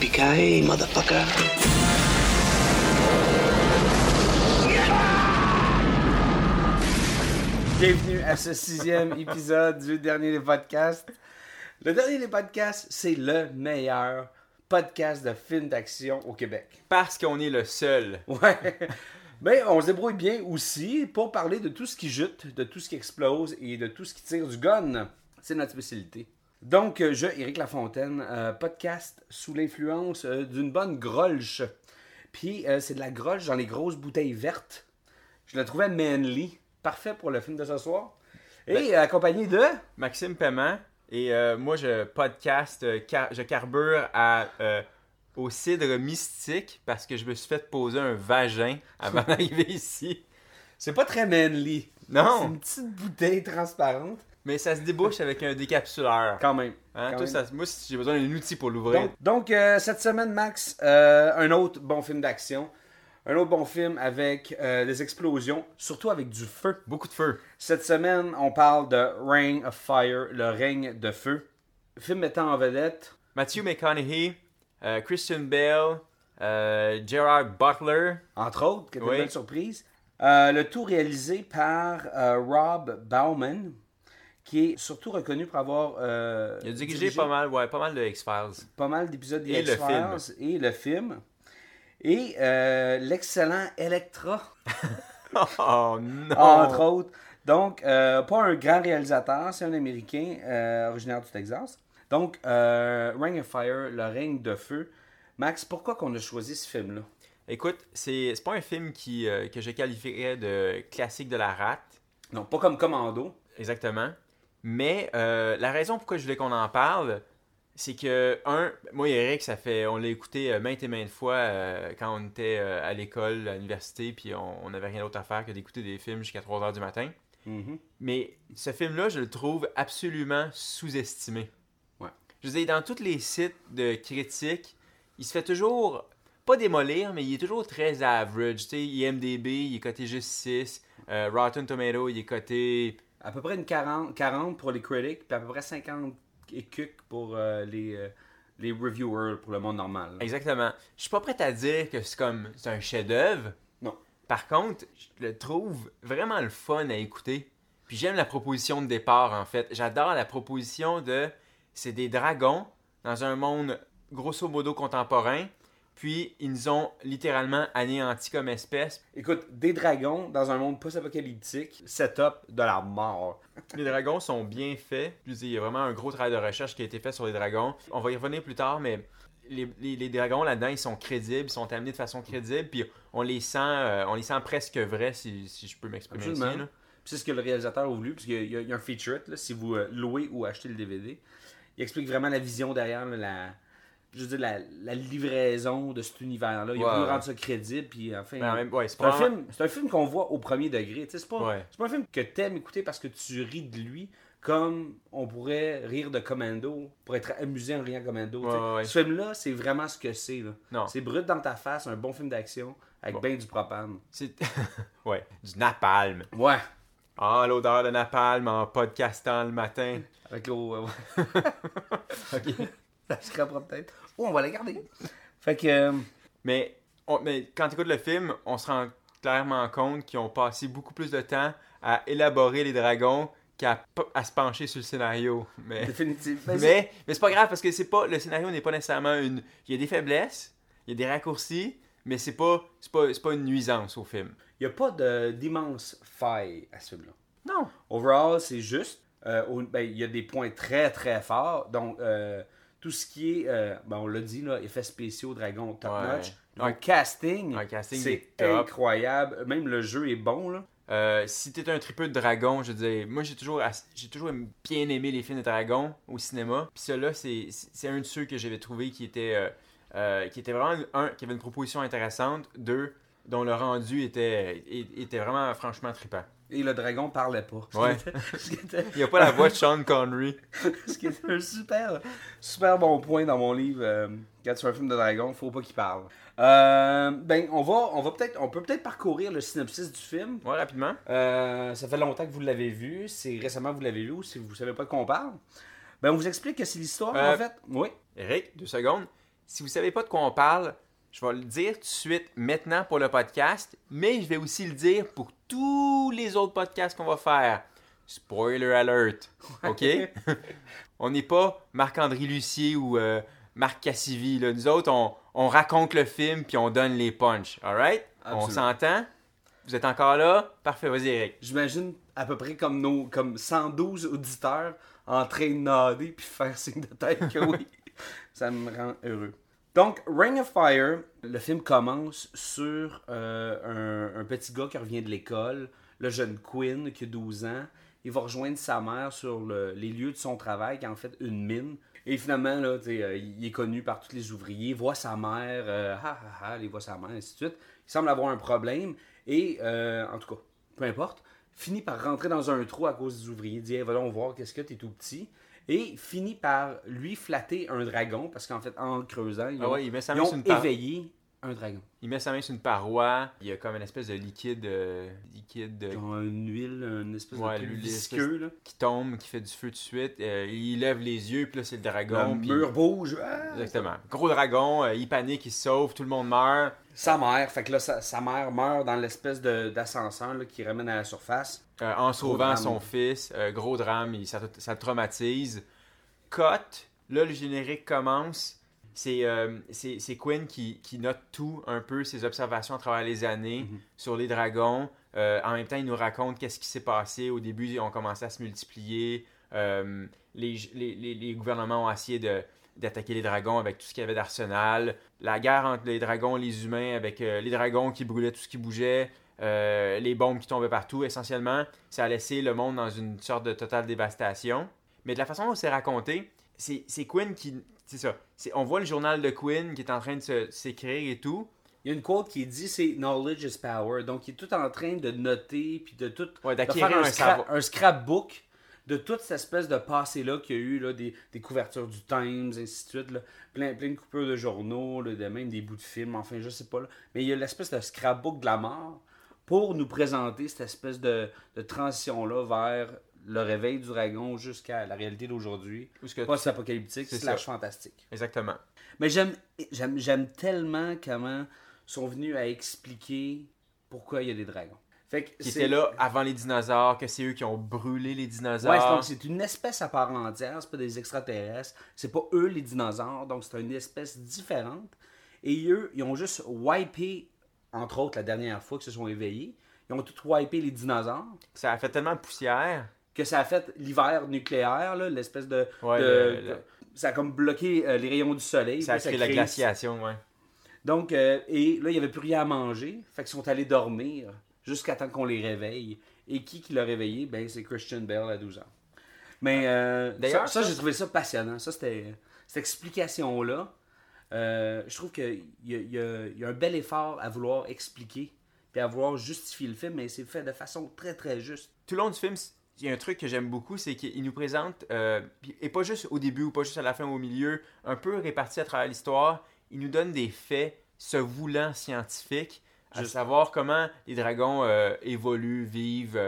Yippee-ki-yay, motherfucker. Bienvenue à ce sixième épisode du dernier des podcasts. Le dernier des podcasts, c'est le meilleur podcast de films d'action au Québec. Parce qu'on est le seul. Ouais. Mais on se débrouille bien aussi pour parler de tout ce qui jute, de tout ce qui explose et de tout ce qui tire du gun. C'est notre spécialité. Donc, euh, je, Éric Lafontaine, euh, podcast sous l'influence euh, d'une bonne grolche. Puis, euh, c'est de la grolche dans les grosses bouteilles vertes. Je la trouvais manly. Parfait pour le film de ce soir. Et euh, accompagné de... Maxime Paiement. Et moi, je podcast, car- je carbure à, au cidre mystique parce que je me suis fait poser un vagin avant d'arriver ici. C'est pas très manly. C'est Non, une petite bouteille transparente. Mais ça se débouche avec un décapsuleur. Quand même. Hein, Quand toi, même. ça- moi, j'ai besoin d'un outil pour l'ouvrir. Donc, donc, euh, cette semaine, Max, euh, un autre bon film d'action. Un autre bon film avec euh, des explosions, surtout avec du feu. Beaucoup de feu. Cette semaine, on parle de Reign of Fire, le règne de feu. Film mettant en vedette. Matthew McConaughey, Christian Bale, Gerard Butler. entre autres, qui une Oui. belle surprise. Le tout réalisé par Rob Bauman, qui est surtout reconnu pour avoir euh, Il a dirigé, dirigé pas mal, ouais, pas mal de X-Files. pas mal d'épisodes le X-Files et le film. Et euh, l'excellent Electra, Oh non! entre autres. Donc, euh, pas un grand réalisateur, c'est un Américain originaire du Texas. Donc, Ring of Fire, le règne de feu. Max, pourquoi qu'on a choisi ce film-là? Écoute, c'est pas un film qui, que je qualifierais de classique de la rate, Non, pas comme Commando. exactement. Mais euh, la raison pourquoi je voulais qu'on en parle, c'est que, un, moi et Eric, ça fait, on l'a écouté euh, maintes et maintes fois euh, quand on était euh, à l'école, à l'université, puis on n'avait rien d'autre à faire que d'écouter des films jusqu'à 3 heures du matin. Mhm. Mais ce film-là, je le trouve absolument sous-estimé. Ouais. Je veux dire, dans tous les sites de critiques, il se fait toujours, pas démolir, mais il est toujours très average. Tu sais, IMDB, il est coté juste 6. Euh, Rotten Tomato, il est coté... À peu près une 40, 40 pour les critics, puis à peu près 50 et quelques pour euh, les, euh, les reviewers, pour le monde normal. là. Exactement. Je suis pas prêt à dire que c'est comme, c'est un chef-d'œuvre. Non. Par contre, je le trouve vraiment le fun à écouter. Puis j'aime la proposition de départ, en fait. J'adore la proposition de... C'est des dragons dans un monde grosso modo contemporain. Puis ils nous ont littéralement anéantis comme espèce. Écoute, des dragons dans un monde post-apocalyptique, setup de la mort. Les dragons sont bien faits. Je il y a vraiment un gros travail de recherche qui a été fait sur les dragons. On va y revenir plus tard, mais les, les- les dragons là-dedans, ils sont crédibles, ils sont amenés de façon crédible, puis on les sent, euh, on les sent presque vrais, si, si je peux m'exprimer ainsi. C'est ce que le réalisateur a voulu, puisqu'il y a- il y, a- il y a un featurette, là, si vous euh, louez ou achetez le DVD. Il explique vraiment la vision derrière, là, la, je veux dire, la, la livraison de cet univers-là. Il a Ouais, voulu ouais. rendre ça crédible, puis enfin... Ben, ouais, c'est un, film, c'est un film qu'on voit au premier degré. C'est pas, pas un film que t'aimes écouter parce que tu ris de lui, comme on pourrait rire de Commando, pour être amusé en riant Commando. Ce film-là, c'est vraiment ce que c'est. C'est brut dans ta face, un bon film d'action avec Bon. ben du propane. C'est... ouais, du napalm. Ouais. Ah, l'odeur de napalm en podcastant le matin. Avec l'eau. euh, ok. Ça se scrapera peut-être. Oh, on va la garder. Fait que. euh, Mais, on- mais quand tu écoutes le film, on se rend clairement compte qu'ils ont passé beaucoup plus de temps à élaborer les dragons qu'à à se pencher sur le scénario. Mais, définitivement. Mais, mais c'est pas grave parce que c'est pas le scénario n'est pas nécessairement une. Il y a des faiblesses, il y a des raccourcis, mais c'est pas c'est pas, c'est pas une nuisance au film. Il n'y a pas de- d'immense faille à ce film-là. Non. Overall, c'est juste. euh, au- ben, il y a des points très très forts. Donc, euh, tout ce qui est, euh, ben, on l'a dit, là, effets spéciaux, dragon, top Ouais. notch. Ouais. Le casting, Un casting c'est incroyable. Même le jeu est bon. Là. Euh, si t'es un tripeux de dragon, je veux dire, moi j'ai toujours, j'ai toujours bien aimé les films de dragons au cinéma. Puis celui-là, c'est, c'est un de ceux que j'avais trouvé qui était, euh, euh, qui était vraiment, un, qui avait une proposition intéressante, deux, dont le rendu était, était vraiment franchement trippant. Et le dragon parlait pas. Ouais. était- Il n'y a pas la voix de Sean Connery. ce qui est un super, super bon point dans mon livre. euh, quand tu fais un film de dragon, faut pas qu'il parle. Euh, ben, on va, on va peut-être, on peut peut-être parcourir le synopsis du film. Ouais, rapidement. Euh, ça fait longtemps que vous l'avez vu. C'est récemment que vous l'avez vu ou si vous savez pas de quoi on parle. Ben, on vous explique que c'est l'histoire en fait. Oui. Eric, deux secondes. Si vous savez pas de quoi on parle, je vais le dire tout de suite maintenant pour le podcast, mais je vais aussi le dire pour tous les autres podcasts qu'on va faire. Spoiler alert. OK? on n'est pas Marc-André Lucier ou euh, Marc Cassivi. Là. Nous autres, on, on raconte le film puis on donne les punchs. Alright? On Absolument. s'entend? Vous êtes encore là? Parfait, vas-y, Eric. J'imagine à peu près comme nos, comme 112 auditeurs en train de nader puis faire signe de tête que oui. Ça me rend heureux. Donc, Ring of Fire, le film commence sur euh, un, petit gars qui revient de l'école, le jeune Quinn qui a 12 ans. Il va rejoindre sa mère sur le- les lieux de son travail, qui est en fait une mine. Et finalement, là, euh, il est connu par tous les ouvriers, voit sa mère, euh, ha ha ha, il voit sa mère, ainsi de suite. Il semble avoir un problème. Et, en tout cas, peu importe, finit par rentrer dans un trou à cause des ouvriers, dit hey, va donc voir qu'est-ce que t'es tout petit? Et finit par lui flatter un dragon, parce qu'en fait, en le creusant, ils Ah ouais, il met sa ils main ont sur une éveillé un dragon. Il met sa main sur une paroi. Il y a comme une espèce de liquide, euh, liquide euh, une huile, une espèce Ouais, de truc l'huile, visqueux, là. qui tombe, qui fait du feu tout de suite. Euh, il lève les yeux, puis là, c'est le dragon. Le mur bouge. ah! Exactement. Gros dragon, il panique, il se sauve, tout le monde meurt. Sa mère, fait que là, sa, sa mère meurt dans l'espèce d'ascenseur qui ramène à la surface. Euh, en sauvant son fils. Euh, gros drame, il- ça, ça le traumatise. Cut, là, le générique commence. C'est euh, Quinn qui, qui note tout, un peu, ses observations à travers les années Mhm. sur les dragons. Euh, en même temps, il nous raconte qu'est-ce qui s'est passé. Au début, ils ont commencé à se multiplier. Les, les, les- les gouvernements ont essayé de d'attaquer les dragons avec tout ce qu'il y avait d'arsenal. La guerre entre les dragons et les humains avec euh, les dragons qui brûlaient tout ce qui bougeait. Euh, les bombes qui tombaient partout, essentiellement, ça a laissé le monde dans une sorte de totale dévastation. Mais de la façon dont c'est raconté, c'est c'est Quinn qui. C'est ça. C'est- On voit le journal de Quinn qui est en train de se- s'écrire et tout. Il y a une quote qui dit c'est Knowledge is power. Donc, il est tout en train de noter puis de tout. Ouais, de d'acquérir faire un, un scra- un scrapbook de toute cette espèce de passé-là qu'il y a eu, là, des, des couvertures du Times, ainsi de suite. Là, plein, plein de coupures de journaux, là, de même des bouts de films, enfin, je sais pas. Là. Mais il y a l'espèce de scrapbook de la mort pour nous présenter cette espèce de, de transition-là vers le réveil du dragon jusqu'à la réalité d'aujourd'hui. Post-apocalyptique, C'est slash ça. fantastique. Exactement. Mais j'aime, j'aime, j'aime tellement comment sont venus à expliquer pourquoi il y a des dragons. Fait que Qui étaient là avant les dinosaures, que c'est eux qui ont brûlé les Ouais, dinosaures. donc c'est une espèce à part entière, c'est pas des extraterrestres, c'est pas eux les dinosaures, donc c'est une espèce différente. Et eux, ils ont juste wipé, entre autres la dernière fois qu'ils se sont éveillés, ils ont tout wipé les dinosaures, Ça a fait tellement de poussière. que ça a fait l'hiver nucléaire, l'espèce de, Ouais, de- le- de- le- Ça a comme bloqué euh, les rayons du soleil. Ça a créé la crée- glaciation, ouais. Donc, euh, et là, il n'y avait plus rien à manger. Fait qu'ils sont allés dormir jusqu'à temps qu'on les réveille. Et qui qui l'a réveillé? Ben, c'est Christian Bell à 12 ans. Mais euh, D'ailleurs, ça, ça, ça- j'ai trouvé ça passionnant. Ça, c'était cette explication-là. Euh, je trouve qu'il y, y a- il y a un bel effort à vouloir expliquer puis à vouloir justifier le film, mais c'est fait de façon très très juste. Tout le long du film, il y a un truc que j'aime beaucoup, c'est qu'il nous présente, euh, et pas juste au début ou pas juste à la fin ou au milieu, un peu réparti à travers l'histoire, il nous donne des faits se voulant scientifiques, à Juste. savoir comment les dragons euh, évoluent, vivent,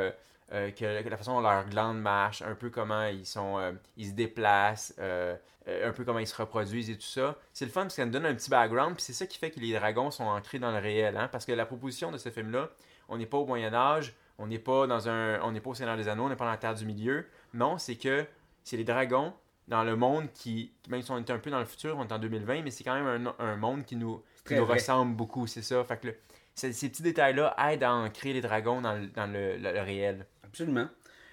euh, que, que la façon dont leurs glandes marchent, un peu comment ils sont, euh, ils se déplacent, euh, un peu comment ils se reproduisent et tout ça. C'est le fun parce que ça nous donne un petit background, puis c'est ça qui fait que les dragons sont ancrés dans le réel, hein, parce que la proposition de ce film-là, on n'est pas au Moyen Âge, on n'est pas dans un, on n'est pas au Seigneur des Anneaux, on n'est pas dans la Terre du Milieu. Non, c'est que c'est les dragons dans le monde qui, même si on est un peu dans le futur, on est en 2020, mais c'est quand même un, un monde qui nous, qui ressemble beaucoup, c'est ça. Fait que le- ces petits détails-là aident à ancrer les dragons dans le, dans le- le- le réel. Absolument.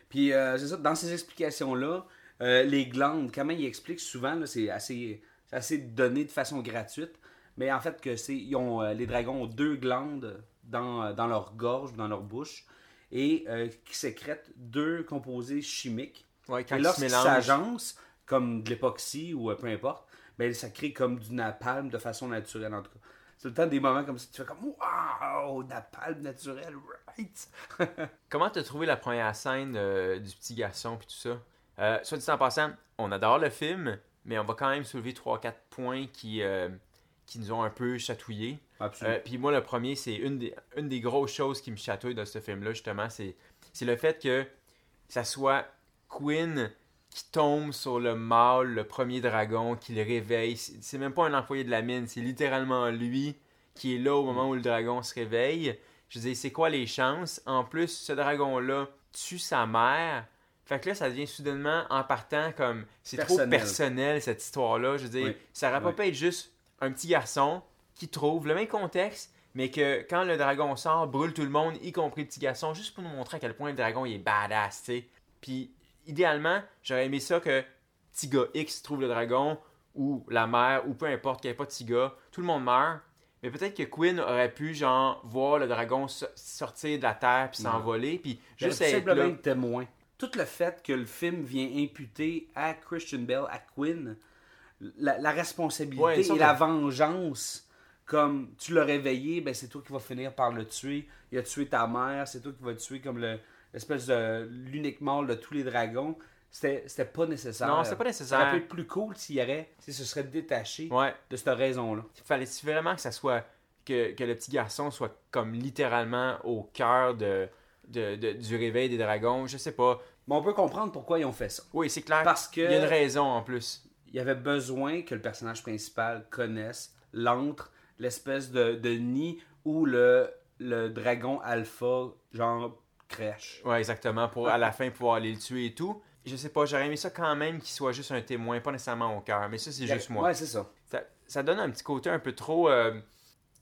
Puis euh, c'est ça, dans ces explications-là, euh, les glandes, comment ils expliquent souvent, c'est assez, assez donné de façon gratuite, mais en fait que c'est, ils ont, euh, les dragons ont deux glandes dans, euh, dans leur gorge, dans leur bouche, et qui sécrètent deux composés chimiques. Ouais, quand et lorsqu'ils s'agencent, comme de l'époxy ou peu importe, ben, ça crée comme du napalm de façon naturelle en tout cas. C'est le temps des moments comme ça, tu fais comme Waouh, napalm naturel, right? Comment t'as trouvé la première scène euh, du petit garçon puis tout ça? Euh, soit dit en passant, on adore le film, mais on va quand même soulever 3-4 points qui, euh, qui nous ont un peu chatouillés. Absolument. Puis moi, le premier, c'est une des, une des grosses choses qui me chatouille dans ce film-là, justement, c'est, c'est le fait que ça soit Quinn qui tombe sur le mâle, le premier dragon, qui le réveille. C'est, même pas un employé de la mine, c'est littéralement lui qui est là au moment où le dragon se réveille. Je dis, c'est quoi les chances? En plus, ce dragon-là tue sa mère. Fait que là, ça devient soudainement, en partant, comme c'est trop Personnel. cette histoire-là. Je veux dire, Oui. ça aurait pas Oui. pu être juste un petit garçon qui trouve le même contexte, mais que quand le dragon sort, brûle tout le monde, y compris le petit garçon, juste pour nous montrer à quel point le dragon il est badass, tu sais. Puis idéalement, j'aurais aimé ça que petit gars X trouve le dragon, ou la mère, ou peu importe, qu'il n'y ait pas de petit gars, tout le monde meurt. Mais peut-être que Quinn aurait pu, genre, voir le dragon so- sortir de la terre puis s'envoler, puis Juste être simplement là. témoin. Tout le fait que le film vient imputer à Christian Bell, à Quinn, la, la responsabilité Ouais, et la vengeance, comme tu l'as réveillé, ben c'est toi qui vas finir par le tuer. Il a tué ta mère, c'est toi qui vas le tuer comme le- l'espèce de l'unique mâle de tous les dragons. C'était pas nécessaire. Non, c'était pas Ça aurait nécessaire. pu être plus cool s'il y aurait, si ce serait détaché Ouais. de cette raison-là. fallait vraiment que ça soit que, que le petit garçon soit comme littéralement au cœur de, de- de- du réveil des dragons? Je sais pas Mais on peut comprendre pourquoi ils ont fait ça. oui c'est clair Parce que- il y a une raison en plus il y avait besoin que le personnage principal connaisse l'antre, l'espèce de, de nid où le, le dragon alpha, genre, crèche. ouais exactement pour à la fin pouvoir aller le tuer et tout je sais pas j'aurais aimé ça quand même qu'il soit juste un témoin pas nécessairement au cœur mais ça c'est juste moi Ouais, c'est ça. ça, ça donne un petit côté un peu trop euh,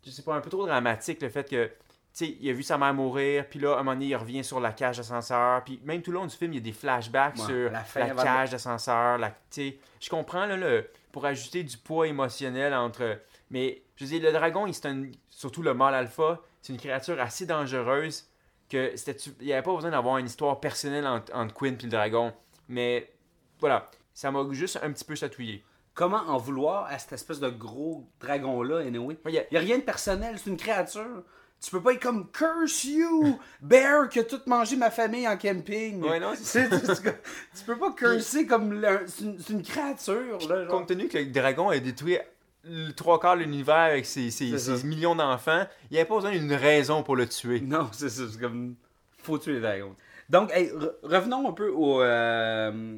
je sais pas un peu trop dramatique le fait que tu sais il a vu sa mère mourir puis là à un moment donné il revient sur la cage d'ascenseur puis même tout le long du film il y a des flashbacks Ouais, sur la fin, cage d'ascenseur la tu sais je comprends là le pour ajouter du poids émotionnel entre mais je veux dire le dragon il c'est un surtout le mâle alpha c'est une créature assez dangereuse que c'était il n'y avait pas besoin d'avoir une histoire personnelle entre, entre Quinn et le dragon mais voilà ça m'a juste un petit peu chatouillé Comment en vouloir à cette espèce de gros dragon-là, anyway? Il n'y a rien de personnel, c'est une créature. Tu peux pas être comme Curse you, Bear, qui a tout mangé ma famille en camping. Ouais, non, c'est Tu, sais, tu- tu peux pas curser comme. C'est une, créature, là. genre. Compte tenu que le dragon a détruit le trois quarts de l'univers avec ses, ses- millions d'enfants, il n'y avait pas besoin d'une raison pour le tuer. Non, c'est ça. C'est comme. Faut tuer les dragons. Donc, hey, re- revenons un peu au, euh,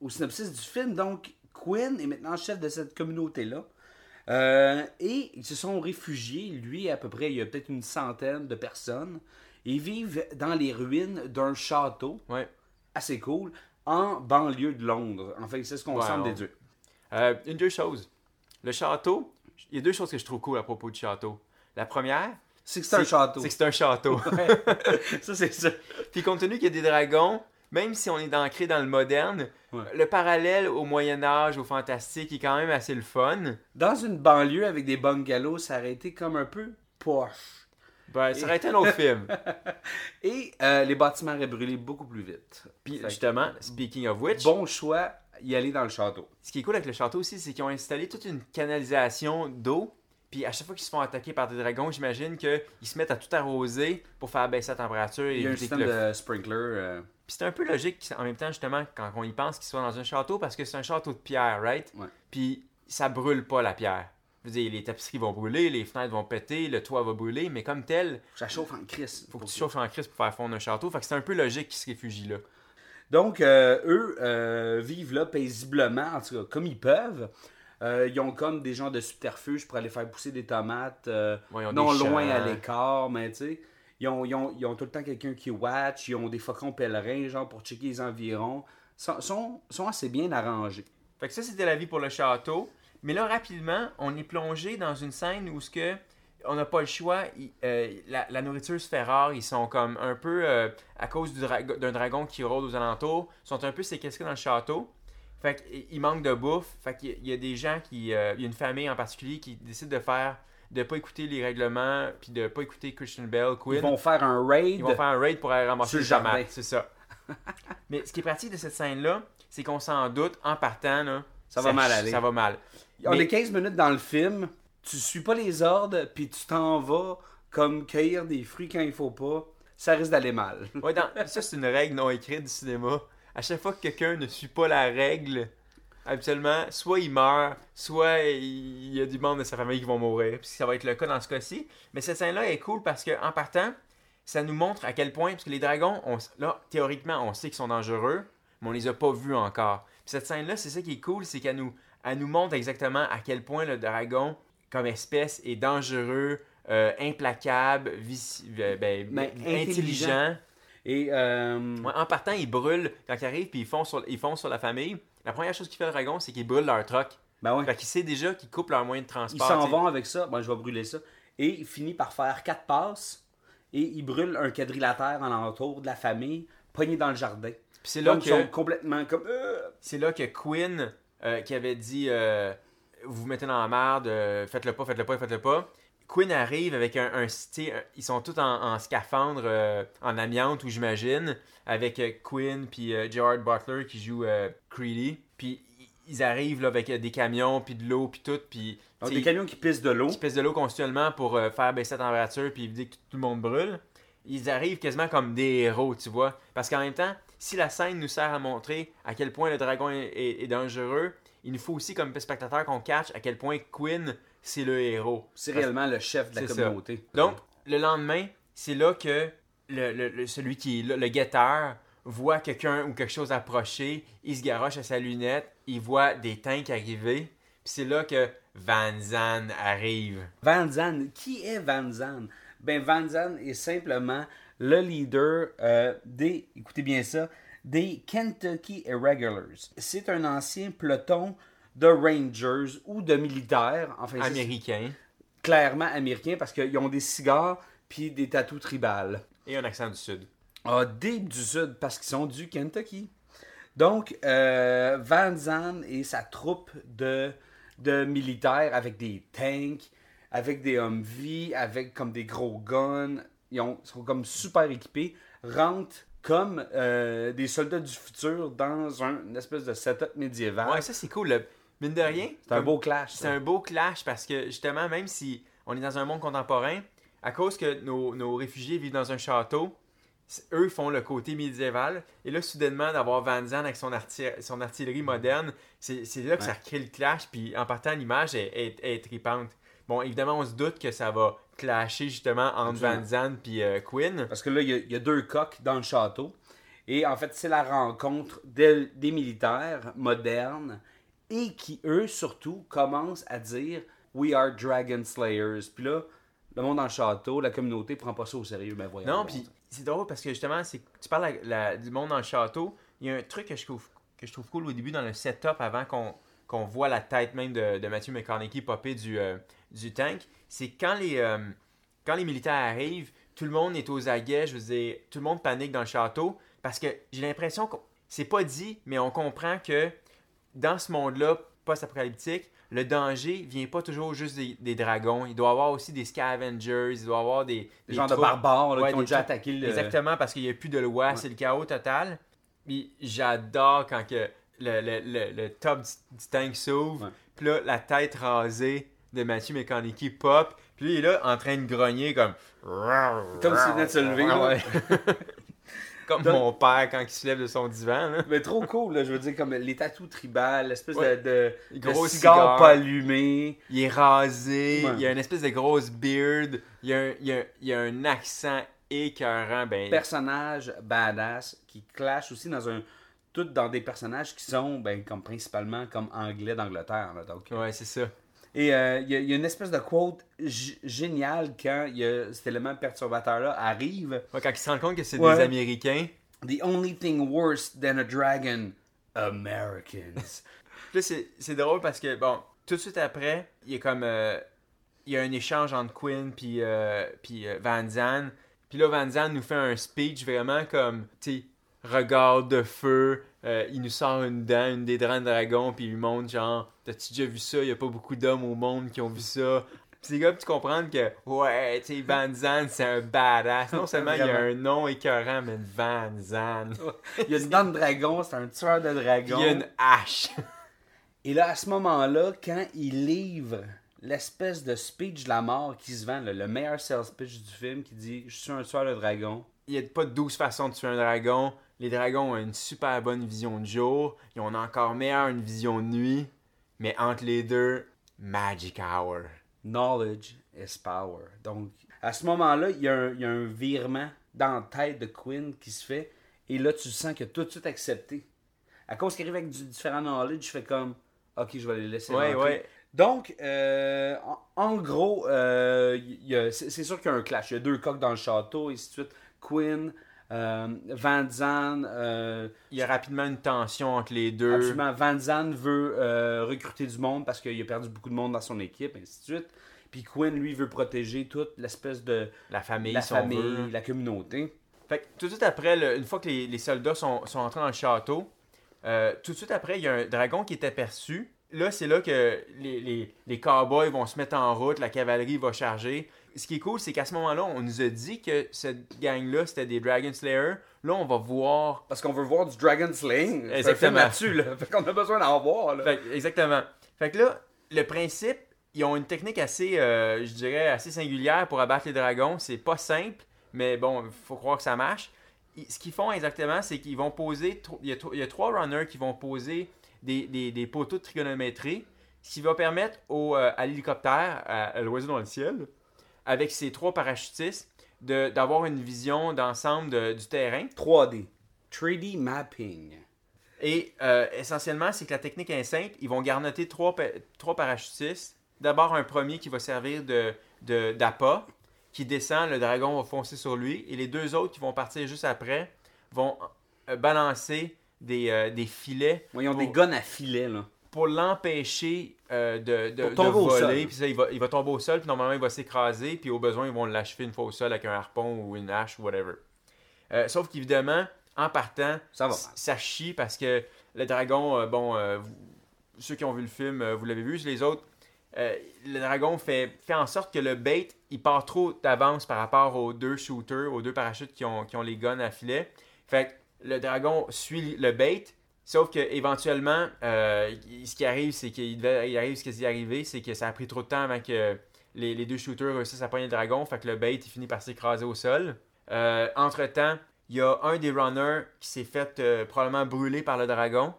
au synopsis du film. Donc, Quinn est maintenant chef de cette communauté-là. Euh, et ils se sont réfugiés, lui, à peu près, il y a peut-être une centaine de personnes. Ils vivent dans les ruines d'un château, Ouais. assez cool, en banlieue de Londres. En fait, c'est ce qu'on Ouais, semble on- déduire. Euh, une deux choses. Le château, il y a deux choses que je trouve cool à propos du château. La première, C'est que c'est un château. c'est que c'est un château. Ouais. ça, c'est ça. Puis compte tenu qu'il y a des dragons, même si on est ancré dans le moderne, Ouais. le parallèle au Moyen Âge, au fantastique, est quand même assez le fun. Dans une banlieue avec des bungalows, ça aurait été comme un peu poche. Ben, ça aurait été un autre film. Et euh, les bâtiments auraient brûlé beaucoup plus vite. Puis justement, speaking of which, bon choix, y aller dans le château. Ce qui est cool avec le château aussi, c'est qu'ils ont installé toute une canalisation d'eau. Puis à chaque fois qu'ils se font attaquer par des dragons, j'imagine qu'ils se mettent à tout arroser pour faire baisser la température et Il y a un système le... de sprinkler. euh, Puis c'est un peu logique en même temps, justement, quand on y pense qu'ils soient dans un château, parce que c'est un château de pierre, right? Ouais. Puis ça brûle pas la pierre. Je veux dire, les tapisseries vont brûler, les fenêtres vont péter, le toit va brûler, mais comme tel, ça chauffe en crise. faut que tu chauffes en crise pour faire fondre un château. Fait que c'est un peu logique qu'ils se réfugient là. Donc, euh, eux euh, vivent là paisiblement, en tout cas, comme ils peuvent. Euh, ils ont comme des genres de subterfuges pour aller faire pousser des tomates, euh, Ouais, non des loin champs. à l'écart, mais tu sais. Ils ont, ils, ont, ils ont tout le temps quelqu'un qui watch, ils ont des faucons pèlerins, genre pour checker les environs. Ils sont, sont, sont assez bien arrangés. Fait que ça, c'était la vie pour le château. Mais là, rapidement, on est plongé dans une scène où ce que on n'a pas le choix. il- euh, la, la nourriture se fait rare. Ils sont comme un peu, euh, à cause du dra- d'un dragon qui rôde aux alentours, sont un peu séquestrés dans le château. Fait qu'il manque de bouffe. Fait qu'il y a- il y a des gens qui. euh, il y a une famille en particulier qui décide de faire de pas écouter les règlements, puis de pas écouter Christian Bell, Quinn. Ils vont faire un raid. Ils vont faire un raid pour aller ramasser Sur le le jardin. jardin. C'est ça. Mais ce qui est pratique de cette scène-là, c'est qu'on s'en doute, en partant, là, Ça va mal aller. Ça va mal. On Mais- est 15 minutes dans le film, tu suis pas les ordres, puis tu t'en vas comme cueillir des fruits quand il faut pas. Ça risque d'aller mal. Ouais, ça, c'est une règle non écrite du cinéma. À chaque fois que quelqu'un ne suit pas la règle, habituellement, soit il meurt, soit il y a du monde de sa famille qui vont mourir. Puis ça va être le cas dans ce cas-ci. Mais cette scène-là est cool parce qu'en partant, ça nous montre à quel point, parce que les dragons, là, théoriquement, on sait qu'ils sont dangereux, mais on les a pas vus encore. Puis cette scène-là, c'est ça qui est cool, c'est qu'elle nous, elle nous montre exactement à quel point le dragon, comme espèce, est dangereux, euh, implacable, euh, ben, Mais intelligent. intelligent. Et euh, Ouais, en partant, ils brûlent quand ils arrivent puis ils font sur, ils font sur la famille. La première chose qu'il fait le dragon, c'est qu'ils brûlent leur truck. ben ouais. Fait qu'il sait déjà qu'ils coupent leur moyen de Ils transport. s'en t'sais. vont avec ça. Bon, je vais brûler ça. Et il finit par faire quatre passes. Et il brûle un quadrilatère en entour de la famille, pogné dans le jardin. Puis c'est là Donc, ils que sont complètement comme. c'est là que Quinn euh, qui avait dit euh, vous vous mettez dans la merde, euh, faites-le pas, faites-le pas, faites-le pas. Quinn arrive avec un, un, ils sont tous en, en scaphandre euh, en amiante ou j'imagine avec euh, Quinn puis Gerard Butler qui joue Creedy. Puis ils arrivent là, avec des camions puis de l'eau puis tout puis donc, t'sais, des camions qui pissent de l'eau. qui pèsent de l'eau continuellement pour faire baisser la température puis éviter que tout le monde brûle. Ils arrivent quasiment comme des héros, tu vois. Parce qu'en même temps, si la scène nous sert à montrer à quel point le dragon est, est- est dangereux, il nous faut aussi comme spectateur qu'on catch à quel point Quinn, c'est le héros. C'est Parce- réellement le chef de la ça. communauté. Donc, le lendemain, c'est là que le, le- le- celui qui est là, le guetteur, voit quelqu'un ou quelque chose approcher, il se garoche à sa lunette, il voit des tanks arriver, puis c'est là que Van Zandt arrive. Van Zandt, qui est Van Zandt? Ben, Van Zandt est simplement le leader euh, des, écoutez bien ça, des Kentucky Irregulars. C'est un ancien peloton de Rangers ou de militaires, enfin, c'est Américain. clairement américain parce qu'ils ont des cigares puis des tatous tribales. Et un accent du Sud. Ah, des du Sud parce qu'ils sont du Kentucky. Donc, euh, Van Zandt et sa troupe de, de militaires avec des tanks, avec des Humvee, avec comme des gros guns, ils ont- sont comme super équipés, rentrent comme euh, des soldats du futur dans un, une espèce de setup médiéval. Ouais, ça c'est cool. le- Mine de rien, c'est un beau clash. c'est un beau clash parce que justement, même si on est dans un monde contemporain, à cause que nos, nos réfugiés vivent dans un château, eux font le côté médiéval. Et là, soudainement, d'avoir Van Zandt avec son, arti- son artillerie moderne, c'est là que ça crée le clash. Puis en partant, l'image est, est, est tripante. Bon, évidemment, on se doute que ça va clasher justement entre. Van Zandt et euh, Quinn. Parce que là, il y, a- il y a deux coques dans le château. Et en fait, c'est la rencontre de- des militaires modernes et qui, eux, surtout, commencent à dire We are Dragon Slayers. Puis là, le monde dans le château, la communauté prend pas ça au sérieux. Ben voyons. Non, puis c'est drôle parce que justement, tu parles la- la- du monde dans le château. Il y a un truc que je trouve, que je trouve cool au début dans le setup avant qu'on qu'on voit la tête même de, de Matthew McConaughey popper du, euh, du tank. C'est quand les, euh, quand les militaires arrivent, tout le monde est aux aguets, je veux dire, tout le monde panique dans le château parce que j'ai l'impression que c'est pas dit, mais on comprend que dans ce monde-là post-apocalyptique, le danger vient pas toujours juste des, des dragons. Il doit y avoir aussi des scavengers, il doit y avoir des, Des gens de barbares là, Ouais, qui ont déjà attaqué le. Exactement, parce qu'il n'y a plus de loi, c'est le chaos total. Puis j'adore quand que le, le, le, le top du, tank s'ouvre, puis là, la tête rasée de Matthew McConaughey pop, puis lui, il est là en train de grogner comme... Comme s'il venait de se lever. Ah ouais. comme Donc- mon père quand il se lève de son divan. Là. Mais trop cool, là, je veux dire, comme les tatous tribales, l'espèce Ouais. de, de, Les de gros cigare cigares. pas allumé. Il est rasé, Ouais. il a une espèce de grosse beard, il a il a, il a un accent écœurant. Ben, personnage badass qui clash aussi dans un tout dans des personnages qui sont ben comme principalement comme anglais d'Angleterre là, donc ouais, c'est ça. et euh, il y, a- il y a une espèce de quote géniale quand y a cet élément perturbateur là arrive Ouais, quand il se rend compte que c'est Ouais. des Américains, the only thing worse than a dragon Americans Puis là, c'est, c'est drôle parce que, bon, tout de suite après, il y a comme. euh, il y a un échange entre Quinn puis, euh, puis euh, Van Zandt. Puis là, Van Zandt nous fait un speech vraiment comme, tu regard de feu. Euh, il nous sort une dent, une des dents de dragon, puis il lui montre genre, t'as-tu déjà vu ça? Il y a pas beaucoup d'hommes au monde qui ont vu ça. Puis c'est gars, tu comprends que, ouais, tu sais, Van Zandt, c'est un badass. Non seulement il y a un nom écœurant, mais Van Zandt. Il y a une dent de dragon, c'est un tueur de dragon. il y a une hache. Et là, à ce moment-là, quand il livre l'espèce de speech de la mort qui se vend, là, le meilleur sales pitch du film, qui dit Je suis un tueur de dragon. Il n'y a pas 12 façons de tuer un dragon. Les dragons ont une super bonne vision de jour. Ils ont encore meilleure une vision de nuit. Mais entre les deux, Magic Hour. Knowledge is power. Donc, à ce moment-là, il y, a un- il y a un virement dans la tête de Quinn qui se fait. Et là, tu sens a tout de suite accepté. À cause qu'il arrive avec du différent knowledge, je fais comme Ok, je vais les laisser. Ouais, rentrer. ouais. Donc, euh, en, gros, euh, c'est sûr qu'il y a un clash. Il y a deux coqs dans le château, et ainsi de suite. Quinn, Van Zandt, euh, Il y a rapidement une tension entre les deux. absolument, Van Zandt veut euh, recruter du monde parce qu'il a perdu beaucoup de monde dans son équipe, et ainsi de suite. Puis Quinn, lui, veut protéger toute l'espèce de La famille, la famille, veut. la communauté. Fait que tout de suite après, le- une fois que les, les soldats sont, sont entrés dans le château, euh, tout de suite après, il y a un dragon qui est aperçu. Là, c'est là que les, les, les cowboys vont se mettre en route, la cavalerie va charger. Ce qui est cool, c'est qu'à ce moment-là, on nous a dit que cette gang-là, c'était des Dragon Slayer. Là, on va voir. Parce qu'on veut voir du Dragon Slaying. Exactement. là-dessus, là. Fait qu'on a besoin d'en voir, là. Fait exactement. Fait que là, le principe, ils ont une technique assez, euh, je dirais, assez singulière pour abattre les dragons. C'est pas simple, mais bon, il faut croire que ça marche. Ce qu'ils font exactement, c'est qu'ils vont poser. tro- Il y, a, tro- il y a trois runners qui vont poser des, des- des poteaux de trigonométrie, ce qui va permettre au, euh, à l'hélicoptère, à, à l'oiseau dans le ciel, avec ses trois parachutistes, de- d'avoir une vision d'ensemble de- du terrain. 3D. 3D mapping. Et euh, essentiellement, c'est que la technique est simple. Ils vont garnoter trois, trois parachutistes. D'abord, un premier qui va servir de, de- d'appât, qui descend, le dragon va foncer sur lui. Et les deux autres qui vont partir juste après vont euh, balancer des, euh, des filets Ouais, ils ont pour, des guns à filet, là. pour l'empêcher euh, de, voler. Puis ça, il va, il va tomber au sol, puis normalement, il va s'écraser. Puis au besoin, ils vont l'achever une fois au sol avec un harpon ou une hache ou whatever. Euh, sauf qu'évidemment, en partant, Ça va chie parce que le dragon, euh, bon, vous- ceux qui ont vu le film, vous l'avez vu, les autres, le dragon fait, fait en sorte que le bait, il part trop d'avance par rapport aux deux shooters, aux deux parachutes qui ont, qui ont les guns à filet. Fait que le dragon suit le bait, sauf que éventuellement, euh, ce qui arrive, c'est qu'il devait, il arrive ce qui est arrivé, c'est que ça a pris trop de temps avant que les, les deux shooters réussissent à pogner le dragon, fait que le bait, il finit par s'écraser au sol. Euh, entre-temps, il y a un des runners qui s'est fait euh, probablement brûler par le dragon.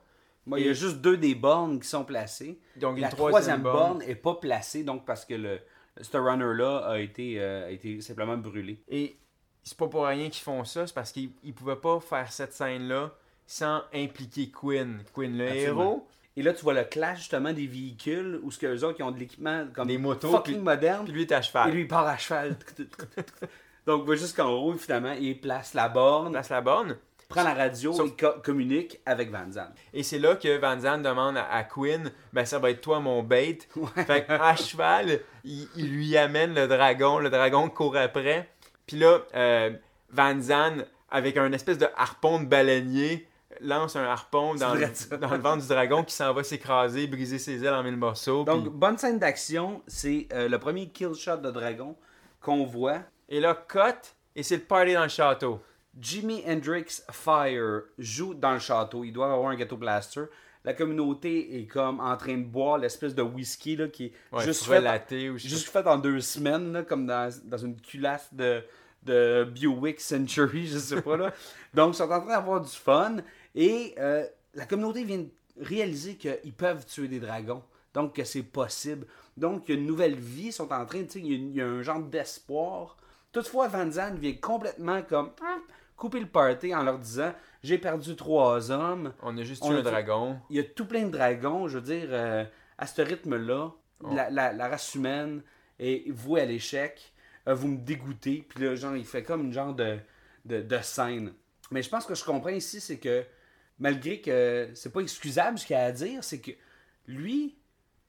Moi, il y a juste deux des bornes qui sont placées. Donc une La troisième, troisième borne. borne est pas placée, donc parce que le ce runner-là a été, euh, a été simplement brûlé. Et c'est pas pour rien qu'ils font ça, c'est parce qu'ils ils pouvaient pas faire cette scène-là sans impliquer Quinn. Quinn, le Absolument. héros. Et là, tu vois le clash justement des véhicules où ce que eux autres qui ont de l'équipement comme Des motos, fucking puis- moderne. Puis lui est à cheval. Et lui, il part à cheval. Donc, on voit juste qu'en haut, finalement, il place la borne, place la borne. prend la radio et co- communique avec Van Zandt. Et c'est là que Van Zandt demande à, à Quinn, ben ça va être toi mon bait. Fait à cheval, il, il lui amène le dragon, le dragon court après. Puis là, euh, Van Zandt, avec un espèce de harpon de baleinier, lance un harpon dans, le, dans le ventre du dragon qui s'en va s'écraser, briser ses ailes en mille morceaux. Donc, puis- bonne scène d'action, c'est euh, le premier kill shot de dragon qu'on voit. Et là, cut, et c'est le party dans le château. Jimi Hendrix Fire joue dans le château. Il doit avoir un gâteau blaster. La communauté est comme en train de boire l'espèce de whisky là, qui est Ouais, juste, fait, ou sais juste fait en deux semaines, là, comme dans, dans une culasse de, de Buick Century, je sais pas. Là. Donc, ils sont en train d'avoir du fun. Et euh, la communauté vient de réaliser qu'ils peuvent tuer des dragons. Donc, que c'est possible. Donc, il y a une nouvelle vie. Ils sont en train, tu sais, il y a- il y, a un genre d'espoir. Toutefois, Van Zandt vient complètement comme hum, couper le party en leur disant J'ai perdu trois hommes. On a juste tué un dragon. Il y a tout plein de dragons. Je veux dire, euh, à ce rythme-là, Oh. la, la- la race humaine est vouée à l'échec. Euh, vous me dégoûtez. Puis là, genre, il fait comme une genre de, de, de scène. Mais je pense que je comprends ici, c'est que malgré que c'est pas excusable ce qu'il a à dire, c'est que lui,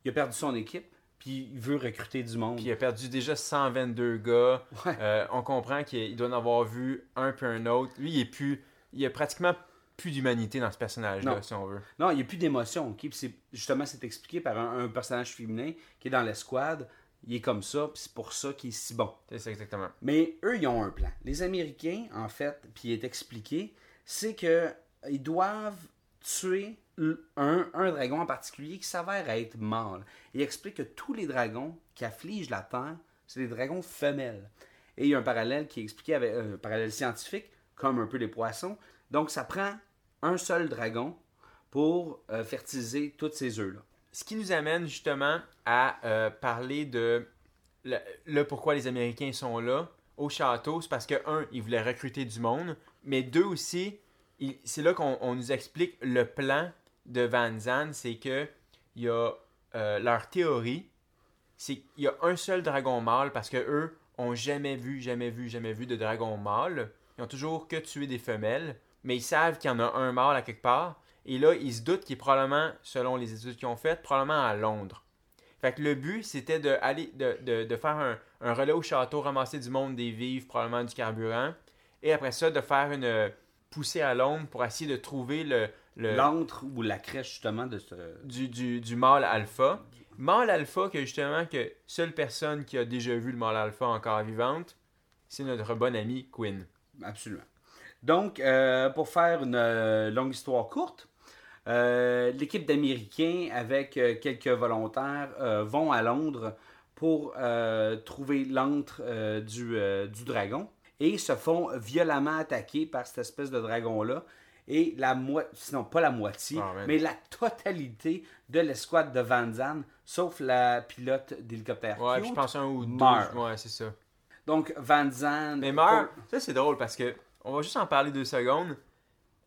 il a perdu son équipe. Puis il veut recruter du monde. Puis il a perdu déjà 122 gars. Ouais. Euh, on comprend qu'il doit en avoir vu un puis un autre. Lui, il est plus. Il a pratiquement plus d'humanité dans ce personnage-là, si on veut. Non, il n'y a plus d'émotion. ok? Puis c'est, justement, c'est expliqué par un, un personnage féminin qui est dans l'escouade. il est comme ça, puis c'est pour ça qu'il est si bon. C'est ça, exactement. Mais eux, ils ont un plan. Les Américains, en fait, puis il est expliqué, c'est que ils doivent tuer un, un dragon en particulier qui s'avère être mâle. Il explique que tous les dragons qui affligent la Terre, c'est des dragons femelles. Et il y a un parallèle qui est expliqué avec euh, un parallèle scientifique, comme un peu les poissons. Donc, ça prend un seul dragon pour euh, fertiliser toutes ces œufs-là. Ce qui nous amène justement à euh, parler de le, le pourquoi les Américains sont là au château. C'est parce que, un, ils voulaient recruter du monde, mais deux aussi, c'est là qu'on on nous explique le plan de Van Zandt. C'est que y a euh, leur théorie, c'est qu'il y a un seul dragon mâle parce que eux ont jamais vu, jamais vu, jamais vu de dragon mâle. Ils ont toujours que tué des femelles, mais ils savent qu'il y en a un mâle à quelque part. Et là, ils se doutent qu'il est probablement, selon les études qu'ils ont faites, probablement à Londres. Fait que le but, c'était de, aller, de, de, de faire un, un relais au château, ramasser du monde, des vivres, probablement du carburant. Et après ça, de faire une poussée à Londres pour essayer de trouver le, L'antre ou la crèche, justement, de ce. du, du, du mâle alpha. Mâle alpha que justement que seule personne qui a déjà vu le mâle alpha encore vivante, c'est notre bonne amie Quinn. Absolument. Donc, euh, pour faire une euh, longue histoire courte, euh, l'équipe d'Américains avec quelques volontaires vont à Londres pour trouver l'antre du, du dragon et se font violemment attaquer par cette espèce de dragon-là. Et la moitié, sinon pas la moitié, Ah, mais la totalité de l'escouade de Van Zandt, sauf la pilote d'hélicoptère. Ouais, je pense un ou deux. meurt. Ouais, c'est ça. Donc Van Zandt. Mais meurt, ça c'est drôle parce que on va juste en parler deux secondes.